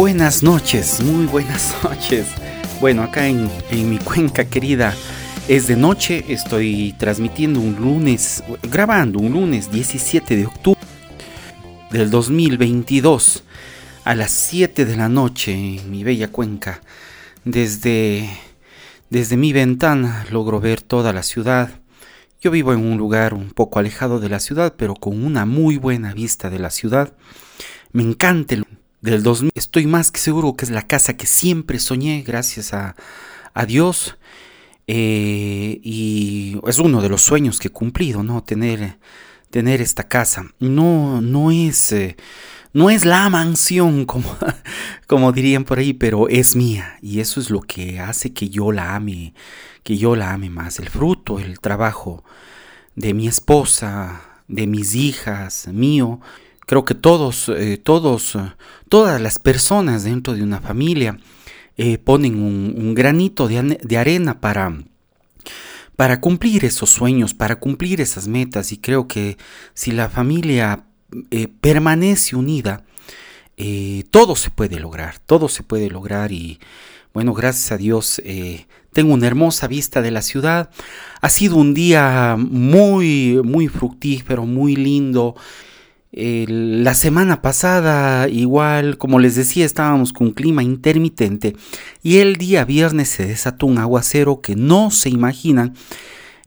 buenas noches, muy buenas noches. Bueno, acá en, mi cuenca querida es de noche, estoy transmitiendo un lunes, grabando un lunes 17 de octubre del 2022 a las 7 de la noche en mi bella cuenca. Desde, desde mi ventana logro ver toda la ciudad. Yo vivo en un lugar un poco alejado de la ciudad, pero con una muy buena vista de la ciudad. Me encanta el del 2000. Estoy más que seguro que es la casa que siempre soñé, gracias a, Dios. Eh, y es uno de los sueños que he cumplido, ¿no? Tener, tener esta casa. No, no es, eh, no es la mansión, como, como dirían por ahí, pero es mía. Y eso es lo que hace que yo la ame, que yo la ame más. El fruto, el trabajo de mi esposa, de mis hijas, mío. Creo que todos, eh, todos, todas las personas dentro de una familia eh, ponen un, granito de, arena para, para cumplir esos sueños, para cumplir esas metas. Y creo que si la familia eh, permanece unida, todo se puede lograr, todo se puede lograr y bueno, gracias a Dios tengo una hermosa vista de la ciudad. Ha sido un día muy, muy fructífero, muy lindo la semana pasada, igual, como les decía, estábamos con un clima intermitente y el día viernes se desató un aguacero que no se imaginan.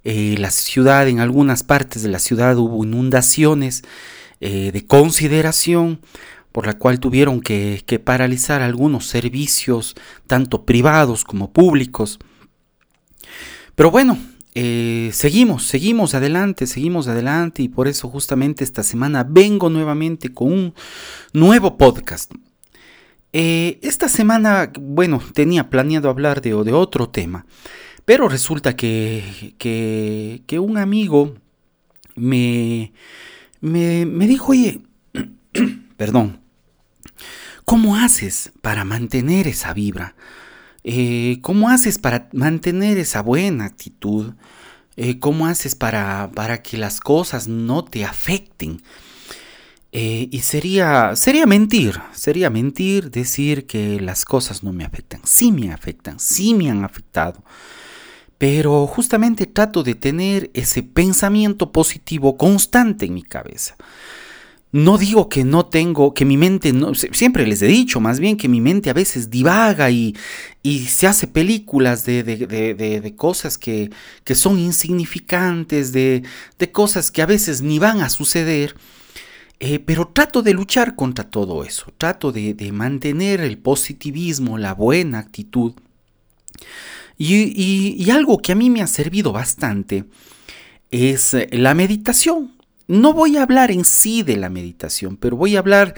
Eh, la ciudad, en algunas partes de la ciudad hubo inundaciones eh, de consideración por la cual tuvieron que paralizar algunos servicios, tanto privados como públicos. Pero bueno, eh, seguimos, seguimos adelante, seguimos adelante y por eso justamente esta semana vengo nuevamente con un nuevo podcast. Eh, esta semana, bueno, tenía planeado hablar de, de otro tema, pero resulta que, un amigo me, me, me dijo, oye, perdón, ¿cómo haces para mantener esa vibra? Eh, ¿Cómo haces para mantener esa buena actitud? Eh, ¿Cómo haces para, para, que las cosas no te afecten? Eh, y sería, sería mentir, sería mentir decir que las cosas no me afectan. Sí me afectan, sí me han afectado. Pero justamente trato de tener ese pensamiento positivo constante en mi cabeza. No digo que no tengo, que mi mente, no, siempre les he dicho más bien que mi mente a veces divaga y, y se hace películas de, de, de, cosas que, que, son insignificantes, de, cosas que a veces ni van a suceder. Eh, pero trato de luchar contra todo eso, trato de, mantener el positivismo, la buena actitud. Y, y algo que a mí me ha servido bastante es la meditación. No voy a hablar en sí de la meditación, pero voy a hablar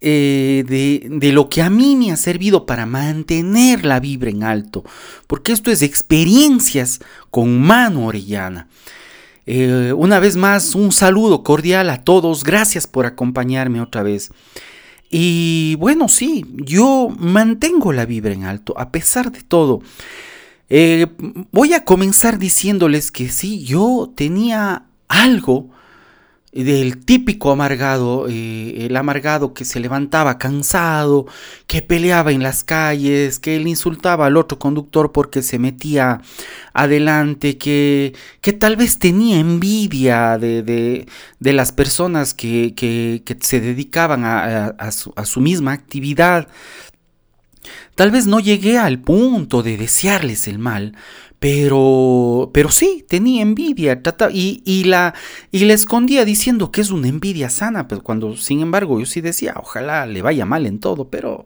eh, de, lo que a mí me ha servido para mantener la vibra en alto, porque esto es experiencias con mano orellana. Eh, una vez más, un saludo cordial a todos, gracias por acompañarme otra vez. Y bueno, sí, yo mantengo la vibra en alto, a pesar de todo. Eh, voy a comenzar diciéndoles que sí, yo tenía algo del típico amargado, eh, el amargado que se levantaba cansado, que peleaba en las calles, que él insultaba al otro conductor porque se metía adelante, que, que tal vez tenía envidia de, de, las personas que, que, se dedicaban a, su, a su misma actividad. Tal vez no llegué al punto de desearles el mal, pero, pero sí, tenía envidia y, la, y la escondía diciendo que es una envidia sana, pero cuando sin embargo yo sí decía, ojalá le vaya mal en todo, pero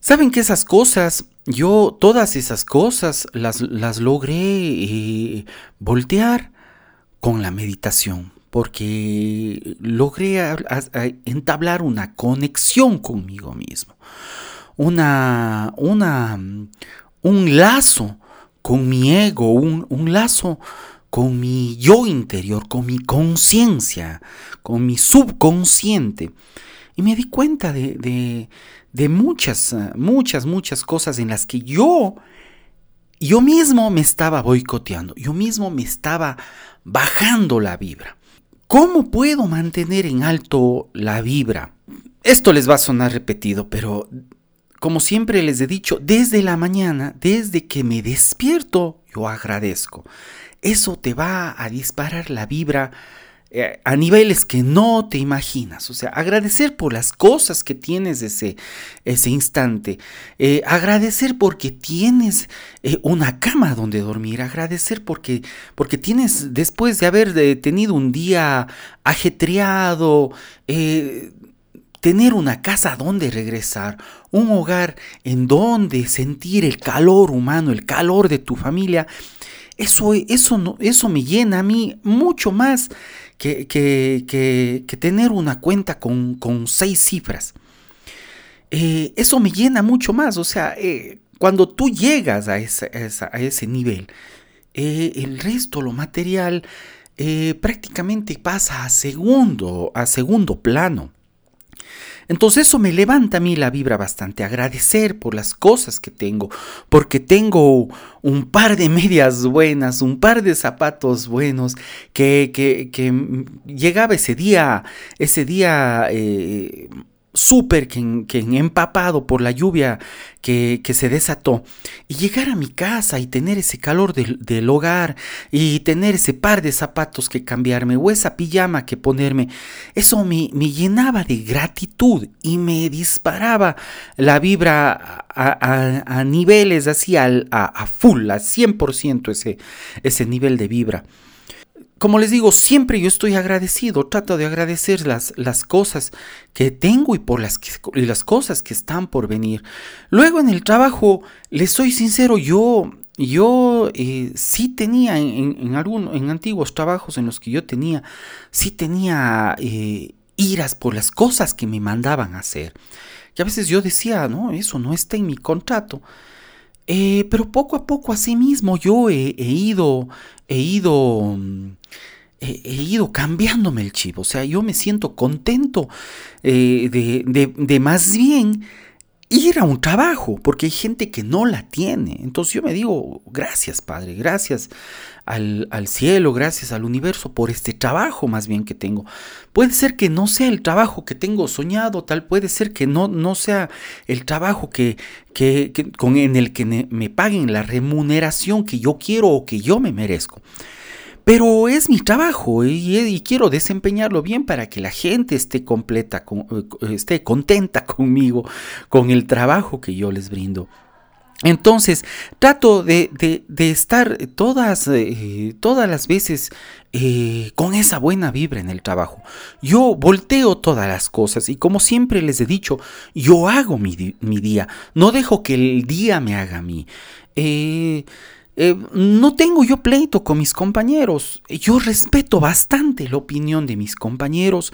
saben que esas cosas, yo todas esas cosas las, las logré eh, voltear con la meditación, porque logré entablar una conexión conmigo mismo, una, una, un lazo con mi ego, un, lazo con mi yo interior, con mi conciencia, con mi subconsciente. Y me di cuenta de, de, muchas, muchas, muchas cosas en las que yo, yo mismo me estaba boicoteando, yo mismo me estaba bajando la vibra. ¿Cómo puedo mantener en alto la vibra? Esto les va a sonar repetido, pero como siempre les he dicho, desde la mañana, desde que me despierto, yo agradezco. Eso te va a disparar la vibra eh, a niveles que no te imaginas. O sea, agradecer por las cosas que tienes ese, ese instante. Eh, agradecer porque tienes eh, una cama donde dormir. Agradecer porque, porque tienes, después de haber tenido un día ajetreado, tener una casa donde regresar, un hogar en donde sentir el calor humano, el calor de tu familia. Eso, eso, eso me llena a mí mucho más que, que, tener una cuenta con, seis cifras. Eh, eso me llena mucho más. O sea, eh, cuando tú llegas a, ese nivel, eh, el resto, lo material, prácticamente pasa a segundo, a segundo plano. Entonces eso me levanta a mí la vibra bastante, agradecer por las cosas que tengo, porque tengo un par de medias buenas, un par de zapatos buenos, que, que, que llegaba ese día, ese día... Eh, súper que, que, empapado por la lluvia que, se desató y llegar a mi casa y tener ese calor del, hogar y tener ese par de zapatos que cambiarme o esa pijama que ponerme, eso me, llenaba de gratitud y me disparaba la vibra a, niveles así a, a, full, a 100% ese, ese nivel de vibra como les digo, siempre yo estoy agradecido, trato de agradecer las, las cosas que tengo y por las, y las cosas que están por venir. Luego en el trabajo, les soy sincero, yo, yo eh, sí tenía en, en, en antiguos trabajos en los que yo tenía, sí tenía eh, iras por las cosas que me mandaban a hacer. Y a veces yo decía, no, eso no está en mi contrato. Eh, pero poco a poco, así mismo, yo he, ido, he ido, he, ido cambiándome el chip. O sea, yo me siento contento eh, de, de, más bien ir a un trabajo, porque hay gente que no la tiene. Entonces yo me digo, gracias Padre, gracias al, cielo, gracias al universo por este trabajo más bien que tengo. Puede ser que no sea el trabajo que tengo soñado, tal puede ser que no, no sea el trabajo que, que, con, en el que me paguen la remuneración que yo quiero o que yo me merezco. Pero es mi trabajo y, quiero desempeñarlo bien para que la gente esté completa, eh, esté contenta conmigo, con el trabajo que yo les brindo. Entonces, trato de, estar todas, eh, todas las veces eh, con esa buena vibra en el trabajo. Yo volteo todas las cosas y como siempre les he dicho, yo hago mi, mi día, no dejo que el día me haga a mí. Eh, no tengo yo pleito con mis compañeros. Yo respeto bastante la opinión de mis compañeros.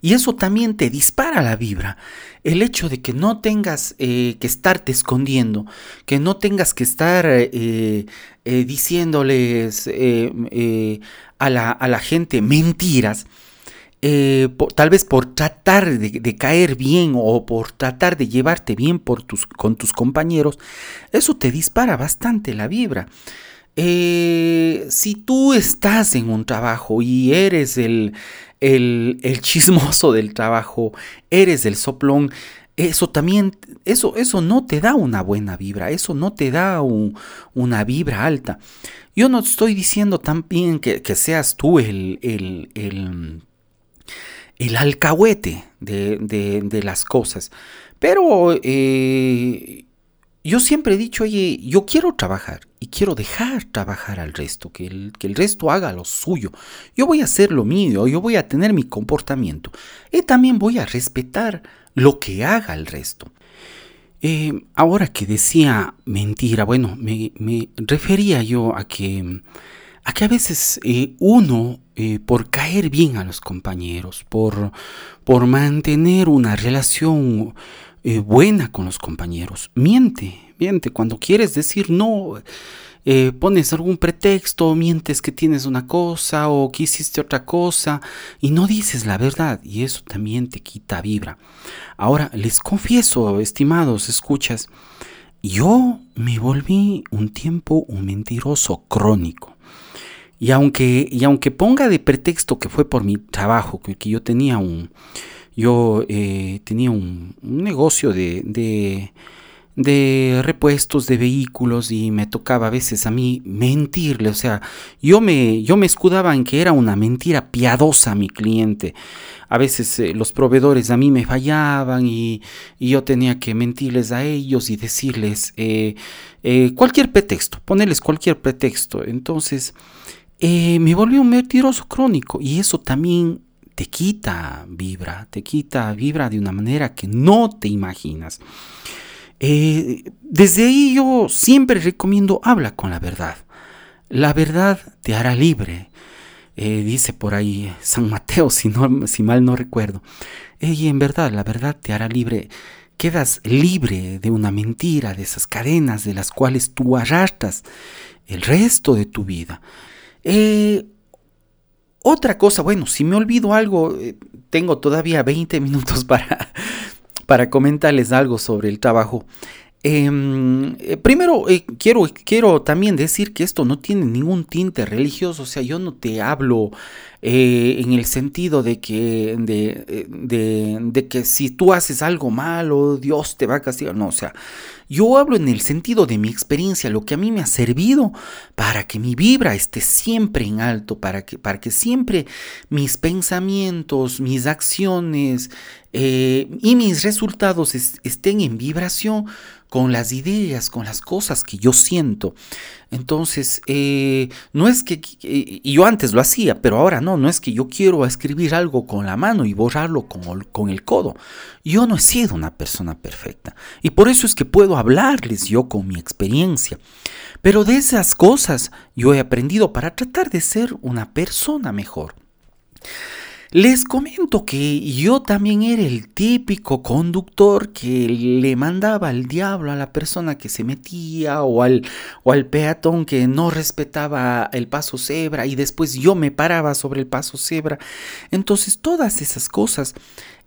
Y eso también te dispara la vibra. El hecho de que no tengas eh, que estarte escondiendo, que no tengas que estar eh, diciéndoles a la, a, la, gente mentiras. Eh, tal vez por tratar de, caer bien o por tratar de llevarte bien por tus, con tus compañeros, eso te dispara bastante la vibra. Eh, si tú estás en un trabajo y eres el, el, chismoso del trabajo, eres el soplón, eso también, eso, eso no te da una buena vibra, eso no te da una vibra alta. Yo no estoy diciendo también que, que seas tú el, el, el el alcahuete de, las cosas. Pero eh, yo siempre he dicho, oye, yo quiero trabajar y quiero dejar trabajar al resto, que el, que el resto haga lo suyo. Yo voy a hacer lo mío, yo voy a tener mi comportamiento y también voy a respetar lo que haga el resto. Eh, ahora que decía mentira, bueno, me, me refería yo a que a que a veces eh, uno, eh, por caer bien a los compañeros, por, por mantener una relación eh, buena con los compañeros, miente, miente. Cuando quieres decir no, pones algún pretexto, mientes que tienes una cosa o que hiciste otra cosa y no dices la verdad y eso también te quita vibra. Ahora, les confieso, estimados, escuchas, yo me volví un tiempo un mentiroso crónico. Y aunque, y aunque ponga de pretexto que fue por mi trabajo, que, yo tenía un, Yo eh, tenía un, negocio de, de, de, repuestos de vehículos y me tocaba a veces a mí mentirle. O sea, yo me, yo me escudaba en que era una mentira piadosa a mi cliente. A veces eh, los proveedores a mí me fallaban y, yo tenía que mentirles a ellos y decirles eh, cualquier pretexto, ponerles cualquier pretexto. Entonces, me volví un mentiroso crónico y eso también te quita vibra, te quita vibra de una manera que no te imaginas. Eh, desde ahí yo siempre recomiendo habla con la verdad. La verdad te hará libre. Eh, dice por ahí San Mateo, si, no, si mal no recuerdo. y en verdad, la verdad te hará libre. Quedas libre de una mentira, de esas cadenas de las cuales tú arrastras el resto de tu vida. Eh, otra cosa, bueno, si me olvido algo, eh, tengo todavía 20 minutos para, para comentarles algo sobre el trabajo. Em, eh, primero, quiero, quiero también decir que esto no tiene ningún tinte religioso, o sea, yo no te hablo en el sentido de que, de, de, de, que si tú haces algo malo, Dios te va a castigar, no, o sea, yo hablo en el sentido de mi experiencia, lo que a mí me ha servido para que mi vibra esté siempre en alto, para que, para que siempre mis pensamientos, mis acciones eh, y mis resultados estén en vibración con las ideas, con las cosas que yo siento. Entonces, eh, no es que, y yo antes lo hacía, pero ahora no, no es que yo quiero escribir algo con la mano y borrarlo con, con el codo. Yo no he sido una persona perfecta. Y por eso es que puedo hablarles yo con mi experiencia. Pero de esas cosas yo he aprendido para tratar de ser una persona mejor. Les comento que yo también era el típico conductor que le mandaba al diablo a la persona que se metía o al, o al peatón que no respetaba el paso cebra y después yo me paraba sobre el paso cebra. Entonces todas esas cosas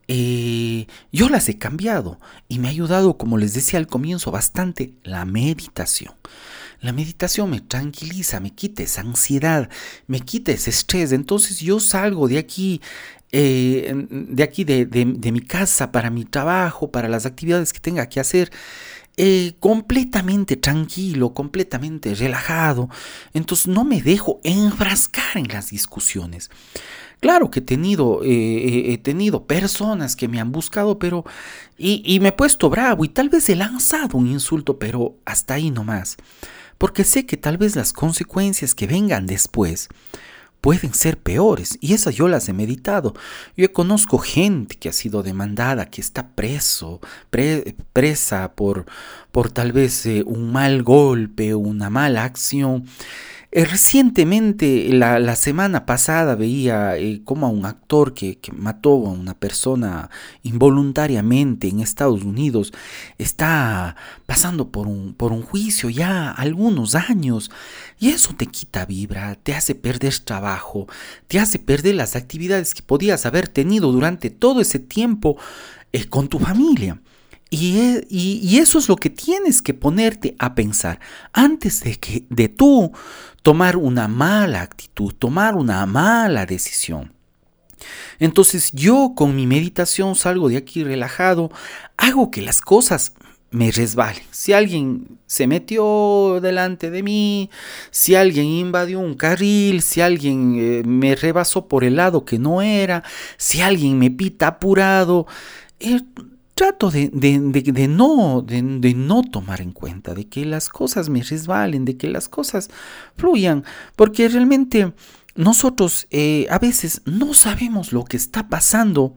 eh, yo las he cambiado y me ha ayudado, como les decía al comienzo, bastante la meditación. La meditación me tranquiliza, me quita esa ansiedad, me quita ese estrés. Entonces yo salgo de aquí, eh, de aquí de, mi casa para mi trabajo, para las actividades que tenga que hacer. Eh, completamente tranquilo, completamente relajado. Entonces no me dejo enfrascar en las discusiones. Claro que he tenido, eh, he tenido personas que me han buscado, pero... Y, y, me he puesto bravo y tal vez he lanzado un insulto, pero hasta ahí nomás porque sé que tal vez las consecuencias que vengan después pueden ser peores y esas yo las he meditado. Yo conozco gente que ha sido demandada, que está preso, presa por, por tal vez eh, un mal golpe, una mala acción eh, recientemente, la, semana pasada, veía eh, como a un actor que, mató a una persona involuntariamente en Estados Unidos está pasando por un, por un juicio ya algunos años y eso te quita vibra, te hace perder trabajo, te hace perder las actividades que podías haber tenido durante todo ese tiempo eh, con tu familia. E, y, eso es lo que tienes que ponerte a pensar antes de que de tú tomar una mala actitud, tomar una mala decisión. Entonces yo con mi meditación salgo de aquí relajado, hago que las cosas me resbalen. Si alguien se metió delante de mí, si alguien invadió un carril, si alguien eh, me rebasó por el lado que no era, si alguien me pita apurado, eh, trato de, no, de, no tomar en cuenta, de que las cosas me resbalen, de que las cosas fluyan, porque realmente nosotros eh, a veces no sabemos lo que está pasando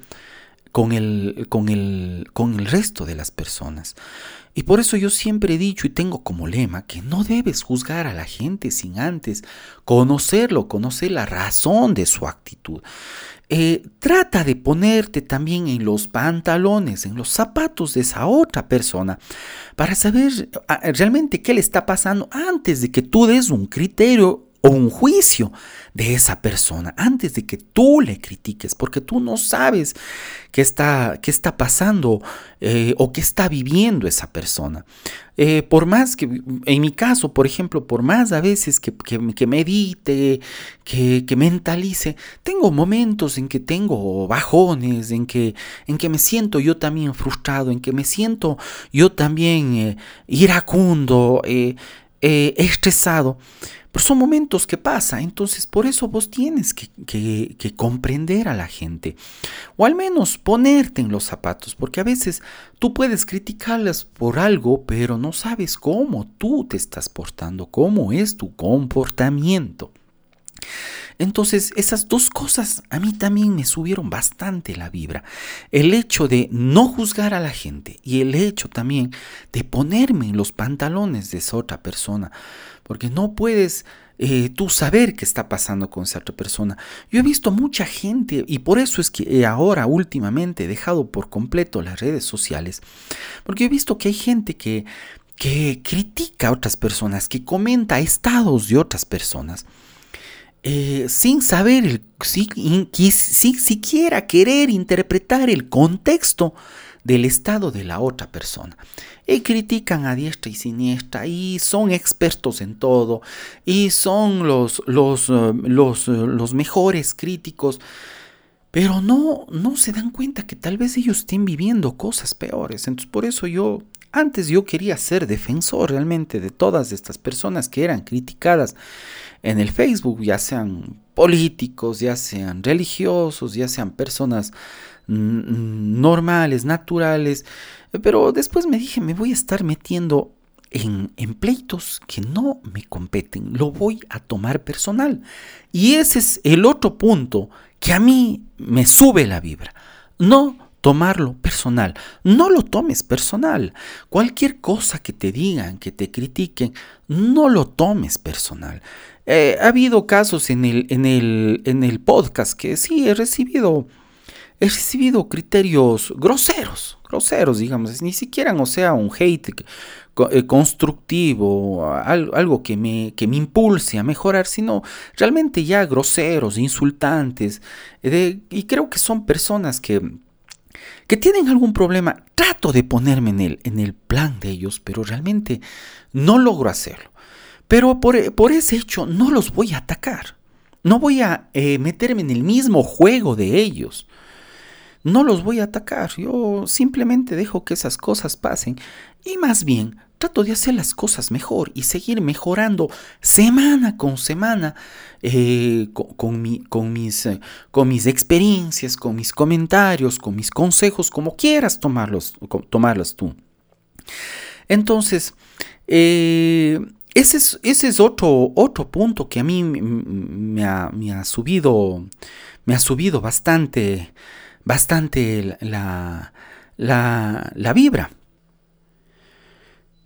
con el, con, el, con el resto de las personas. Y por eso yo siempre he dicho y tengo como lema que no debes juzgar a la gente sin antes conocerlo, conocer la razón de su actitud. Eh, trata de ponerte también en los pantalones, en los zapatos de esa otra persona, para saber ah, realmente qué le está pasando antes de que tú des un criterio o un juicio de esa persona antes de que tú le critiques, porque tú no sabes qué está, qué está pasando eh, o qué está viviendo esa persona. Eh, por más que, en mi caso, por ejemplo, por más a veces que, que, medite, que, que, mentalice, tengo momentos en que tengo bajones, en que, en que me siento yo también frustrado, en que me siento yo también eh, iracundo, estresado. Pero son momentos que pasa, entonces por eso vos tienes que, que, comprender a la gente, o al menos ponerte en los zapatos, porque a veces tú puedes criticarlas por algo, pero no sabes cómo tú te estás portando, cómo es tu comportamiento. Entonces, esas dos cosas a mí también me subieron bastante la vibra. El hecho de no juzgar a la gente y el hecho también de ponerme en los pantalones de esa otra persona porque no puedes eh, tú saber qué está pasando con otra persona. Yo he visto mucha gente, y por eso es que ahora últimamente he dejado por completo las redes sociales, porque he visto que hay gente que, que critica a otras personas, que comenta estados de otras personas. Eh, sin saber, el, si, si, siquiera querer interpretar el contexto del estado de la otra persona. Y critican a diestra y siniestra y son expertos en todo y son los, los, eh, los, eh, los mejores críticos. Pero no, no se dan cuenta que tal vez ellos estén viviendo cosas peores. Entonces por eso yo, antes yo quería ser defensor realmente de todas estas personas que eran criticadas en el Facebook, ya sean políticos, ya sean religiosos, ya sean personas normales, naturales, pero después me dije, me voy a estar metiendo en, pleitos que no me competen, lo voy a tomar personal. Y ese es el otro punto que a mí me sube la vibra. No tomarlo personal. No lo tomes personal. Cualquier cosa que te digan, que te critiquen, no lo tomes personal. Eh, ha habido casos en el, en, el, en el podcast que sí he recibido he recibido criterios groseros, groseros, digamos, ni siquiera, o sea, un hate eh, constructivo, algo que me, que me impulse a mejorar, sino realmente ya groseros, insultantes, y creo que son personas que, que tienen algún problema. Trato de ponerme en el, en el plan de ellos, pero realmente no logro hacerlo. Pero por, por ese hecho no los voy a atacar. No voy a eh, meterme en el mismo juego de ellos no los voy a atacar, yo simplemente dejo que esas cosas pasen y más bien trato de hacer las cosas mejor y seguir mejorando semana con semana eh, con, mis, eh, con, mis, experiencias, con mis comentarios, con mis consejos, como quieras tomarlos, tomarlos tú. Entonces, eh, ese, es, otro, otro punto que a mí me ha subido, me ha subido bastante bastante la, la, la vibra.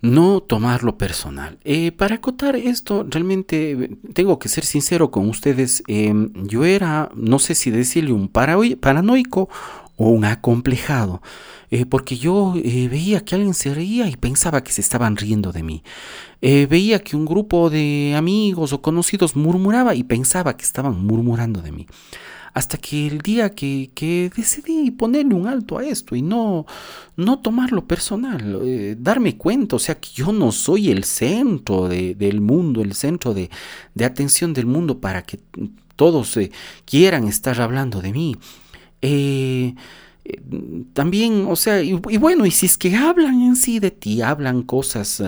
No tomarlo personal. Eh, para acotar esto, realmente tengo que ser sincero con ustedes. Em, yo era, no sé si decirle un paranoico o un acomplejado, eh, porque yo eh, veía que alguien se reía y pensaba que se estaban riendo de mí. veía que un grupo de amigos o conocidos murmuraba y pensaba que estaban murmurando de mí hasta que el día que, decidí ponerle un alto a esto y no, no tomarlo personal, eh, darme cuenta, o sea, que yo no soy el centro del mundo, el centro de, atención del mundo para que todos eh, quieran estar hablando de mí. Eh, también, o sea, y, bueno, y si es que hablan en sí de ti, hablan cosas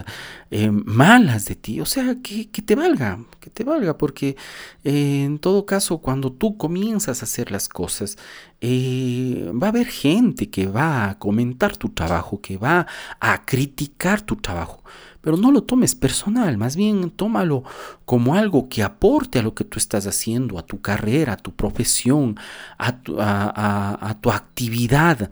eh, malas de ti, o sea, que, te valga, que te valga, porque eh, en todo caso, cuando tú comienzas a hacer las cosas, eh, va a haber gente que va a comentar tu trabajo, que va a criticar tu trabajo. Pero no lo tomes personal, más bien tómalo como algo que aporte a lo que tú estás haciendo, a tu carrera, a tu profesión, a tu, actividad.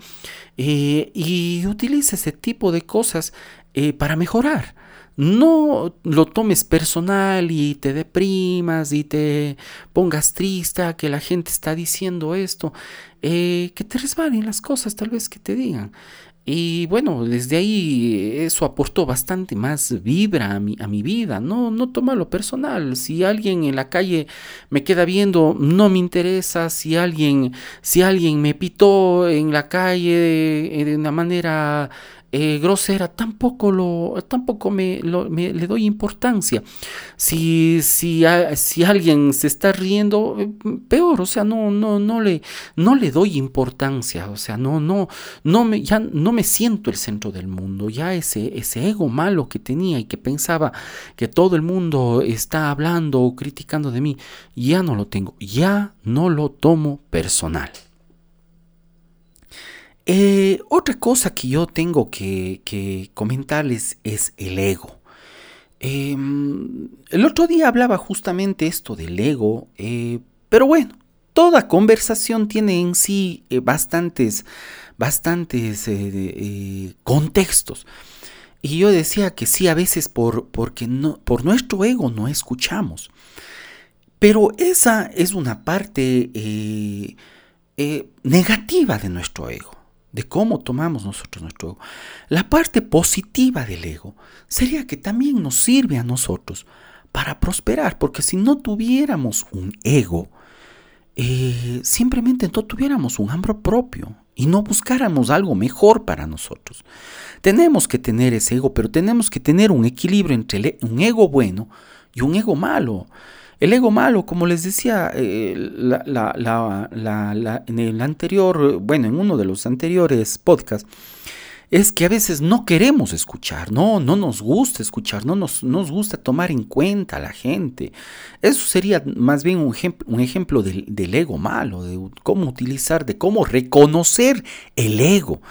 Eh, y utiliza ese tipo de cosas eh, para mejorar. No lo tomes personal y te deprimas y te pongas triste que la gente está diciendo esto. Eh, que te resbalen las cosas tal vez que te digan. Y bueno, desde ahí eso aportó bastante más vibra a mi, a mi vida. No, no tomarlo personal. Si alguien en la calle me queda viendo, no me interesa. Si alguien, si alguien me pitó en la calle de, de una manera eh, grosera, tampoco, lo, tampoco me, le doy importancia. Si, si, si, alguien se está riendo, eh, peor, o sea, no, no, no, le, no le doy importancia, o sea, no, no, no me, ya no me siento el centro del mundo, ya ese, ese ego malo que tenía y que pensaba que todo el mundo está hablando o criticando de mí, ya no lo tengo, ya no lo tomo personal. Eh, otra cosa que yo tengo que, comentarles es el ego. Em, el otro día hablaba justamente esto del ego, eh, pero bueno, toda conversación tiene en sí eh, bastantes, bastantes contextos. Y yo decía que sí, a veces por, porque por nuestro ego no escuchamos. Pero esa es una parte negativa de nuestro ego de cómo tomamos nosotros nuestro ego. La parte positiva del ego sería que también nos sirve a nosotros para prosperar, porque si no tuviéramos un ego, eh, simplemente no tuviéramos un hambre propio y no buscáramos algo mejor para nosotros. Tenemos que tener ese ego, pero tenemos que tener un equilibrio entre un ego bueno y un ego malo. El ego malo, como les decía eh, en el anterior, bueno, en uno de los anteriores podcasts, es que a veces no queremos escuchar, no, no nos gusta escuchar, no nos, nos gusta tomar en cuenta a la gente. Eso sería más bien un, un ejemplo del, ego malo, de cómo utilizar, de cómo reconocer el ego.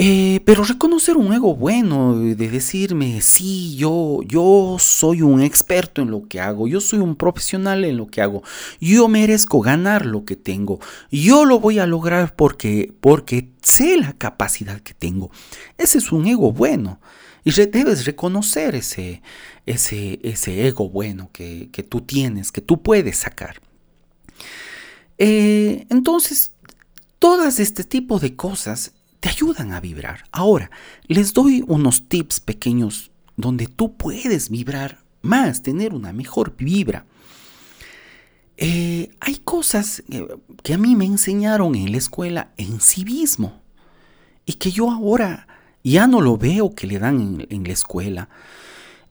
Eh, pero reconocer un ego bueno, de decirme, sí, yo, yo soy un experto en lo que hago, yo soy un profesional en lo que hago, yo merezco ganar lo que tengo, yo lo voy a lograr porque, porque sé la capacidad que tengo. Ese es un ego bueno. Y debes reconocer ese, ese, ese ego bueno que, tú tienes, que tú puedes sacar. Eh, entonces, todas este tipo de cosas te ayudan a vibrar. Ahora, les doy unos tips pequeños donde tú puedes vibrar más, tener una mejor vibra. Eh, hay cosas que a mí me enseñaron en la escuela en civismo y que yo ahora ya no lo veo que le dan en, en la escuela.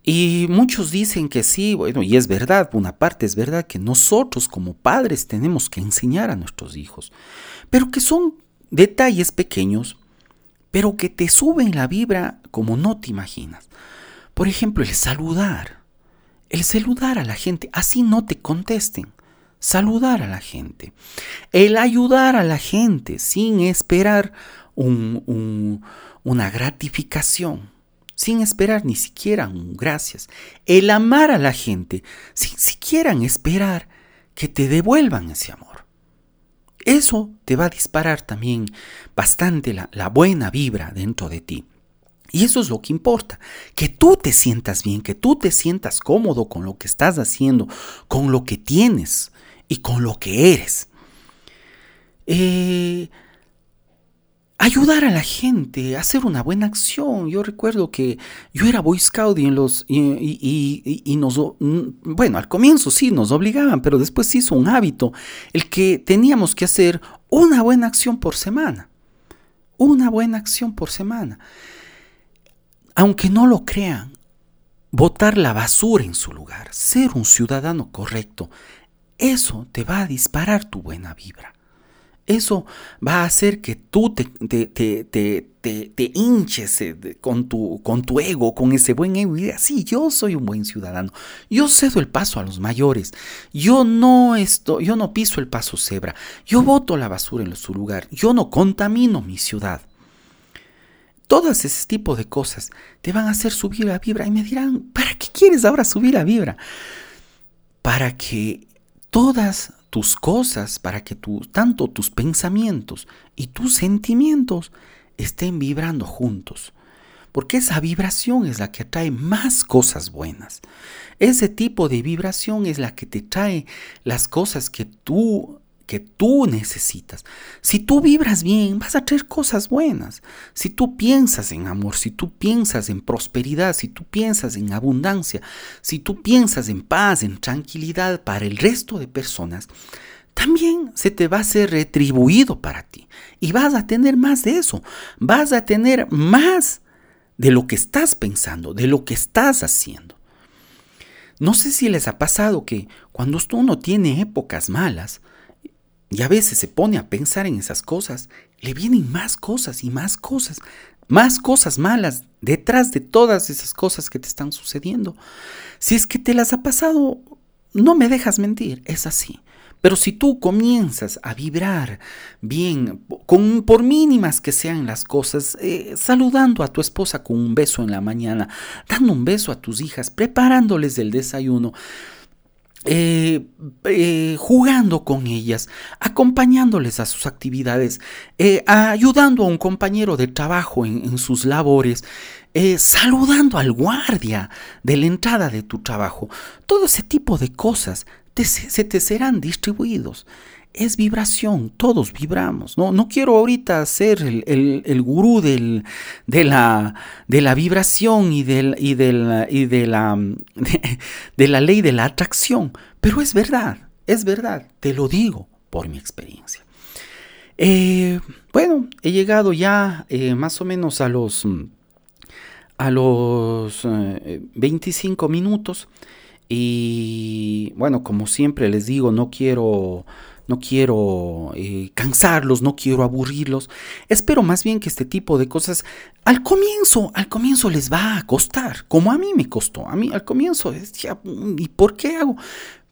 Y muchos dicen que sí, bueno, y es verdad, una parte es verdad que nosotros como padres tenemos que enseñar a nuestros hijos, pero que son detalles pequeños, pero que te suben la vibra como no te imaginas. Por ejemplo, el saludar. El saludar a la gente, así no te contesten. Saludar a la gente. El ayudar a la gente sin esperar una gratificación. Sin esperar ni siquiera un gracias. El amar a la gente sin siquiera esperar que te devuelvan ese amor. Eso te va a disparar también bastante la, buena vibra dentro de ti. Y eso es lo que importa, que tú te sientas bien, que tú te sientas cómodo con lo que estás haciendo, con lo que tienes y con lo que eres. Eh, ayudar a la gente, hacer una buena acción. Yo recuerdo que yo era Boy Scout y, en los, y, nos, bueno, al comienzo sí nos obligaban, pero después se hizo un hábito el que teníamos que hacer una buena acción por semana. Una buena acción por semana. Aunque no lo crean, botar la basura en su lugar, ser un ciudadano correcto, eso te va a disparar tu buena vibra. Eso va a hacer que tú te, te, hinches eh, con tu, con tu ego, con ese buen ego y sí, yo soy un buen ciudadano. Yo cedo el paso a los mayores. Yo no, esto, yo no piso el paso cebra. Yo boto la basura en su lugar. Yo no contamino mi ciudad. Todas ese tipo de cosas te van a hacer subir la vibra y me dirán, ¿para qué quieres ahora subir la vibra? Para que todas tus cosas, para que tu, tanto tus pensamientos y tus sentimientos estén vibrando juntos. Porque esa vibración es la que atrae más cosas buenas. Ese tipo de vibración es la que te trae las cosas que tú que tú necesitas. Si tú vibras bien, vas a traer cosas buenas. Si tú piensas en amor, si tú piensas en prosperidad, si tú piensas en abundancia, si tú piensas en paz, en tranquilidad para el resto de personas, también se te va a ser retribuido para ti. Y vas a tener más de eso. Vas a tener más de lo que estás pensando, de lo que estás haciendo. No sé si les ha pasado que cuando uno tiene épocas malas y a veces se pone a pensar en esas cosas, le vienen más cosas y más cosas, más cosas malas detrás de todas esas cosas que te están sucediendo. Si es que te las ha pasado, no me dejas mentir, es así. Pero si tú comienzas a vibrar bien, con, por mínimas que sean las cosas, eh, saludando a tu esposa con un beso en la mañana, dando un beso a tus hijas, preparándoles el desayuno, eh, eh, jugando con ellas, acompañándoles a sus actividades, ayudando a un compañero de trabajo en, sus labores, saludando al guardia de la entrada de tu trabajo. Todo ese tipo de cosas se te serán distribuidos. Es vibración, todos vibramos. No, no quiero ahorita ser el, gurú del, de, la, de la vibración y, del, y, y de, la, de, la ley de la atracción, pero es verdad, es verdad, te lo digo por mi experiencia. Eh, bueno, he llegado ya eh, más o menos a los, a los 25 eh, minutos. Y bueno, como siempre les digo, no quiero no quiero eh, cansarlos, no quiero aburrirlos. Espero más bien que este tipo de cosas al comienzo, al comienzo les va a costar, como a mí me costó. A mí al comienzo decía, ¿y por qué hago?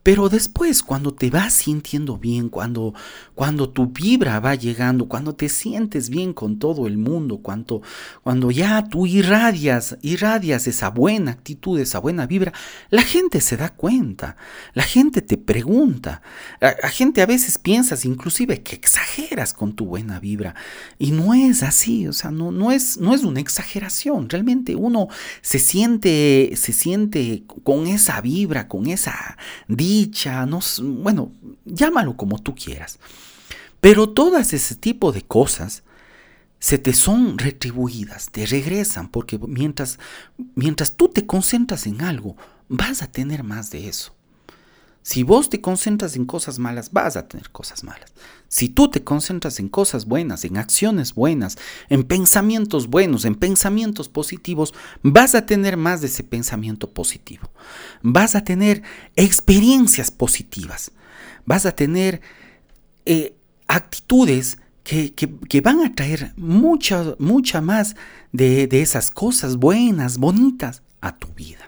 Pero después, cuando te vas sintiendo bien, cuando, cuando tu vibra va llegando, cuando te sientes bien con todo el mundo, cuando, cuando ya tú irradias, irradias esa buena actitud, esa buena vibra, la gente se da cuenta, la gente te pregunta, la, gente a veces piensas inclusive que exageras con tu buena vibra. Y no es así, o sea, no, no, es, no es una exageración, realmente uno se siente, se siente con esa vibra, con esa vibra, dicha, no, bueno, llámalo como tú quieras. Pero todas ese tipo de cosas se te son retribuidas, te regresan, porque mientras, mientras tú te concentras en algo, vas a tener más de eso. Si vos te concentras en cosas malas, vas a tener cosas malas. Si tú te concentras en cosas buenas, en acciones buenas, en pensamientos buenos, en pensamientos positivos, vas a tener más de ese pensamiento positivo. Vas a tener experiencias positivas. Vas a tener eh, actitudes que, van a traer mucha, mucha más de esas cosas buenas, bonitas a tu vida.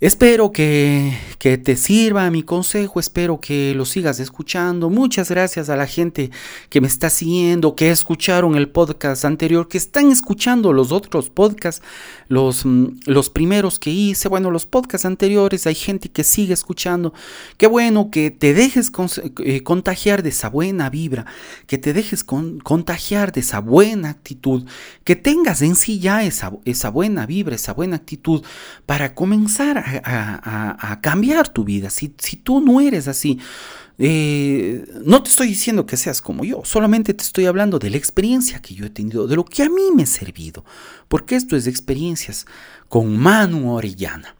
Espero que, que, te sirva mi consejo, espero que lo sigas escuchando. Muchas gracias a la gente que me está siguiendo, que escucharon el podcast anterior, que están escuchando los otros podcasts, los, mm, los primeros que hice, bueno, los podcasts anteriores, hay gente que sigue escuchando. Qué bueno que te dejes eh, contagiar de esa buena vibra, que te dejes contagiar de esa buena actitud, que tengas en sí ya esa, esa buena vibra, esa buena actitud para comenzar a a, cambiar tu vida. Si, si, tú no eres así, eh, no te estoy diciendo que seas como yo, solamente te estoy hablando de la experiencia que yo he tenido, de lo que a mí me ha servido, porque esto es de experiencias con Manu Orellana.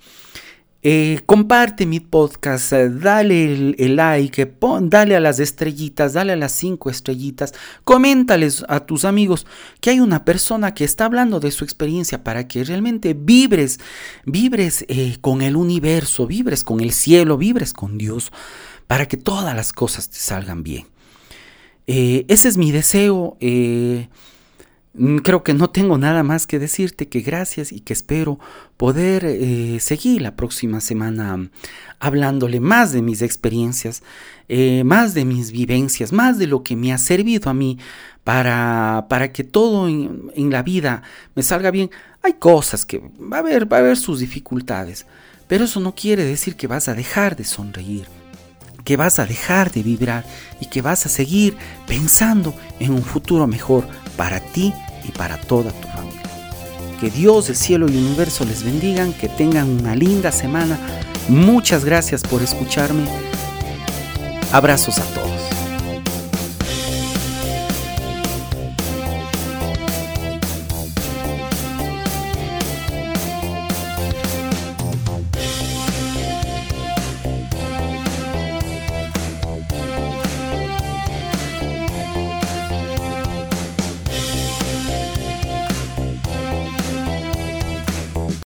Eh, comparte mi podcast, eh, dale el, like, dale a las estrellitas, dale a las cinco estrellitas, coméntales a tus amigos que hay una persona que está hablando de su experiencia para que realmente vibres, vibres eh, con el universo, vibres con el cielo, vibres con Dios, para que todas las cosas te salgan bien. ese es mi deseo. Creo que no tengo nada más que decirte que gracias y que espero poder eh, seguir la próxima semana hablándole más de mis experiencias, eh, más de mis vivencias, más de lo que me ha servido a mí para, para que todo en, en, la vida me salga bien. Hay cosas que va a haber, va a haber sus dificultades, pero eso no quiere decir que vas a dejar de sonreír que vas a dejar de vibrar y que vas a seguir pensando en un futuro mejor para ti y para toda tu familia. Que Dios, el cielo y el universo les bendigan, que tengan una linda semana. Muchas gracias por escucharme. Abrazos a todos.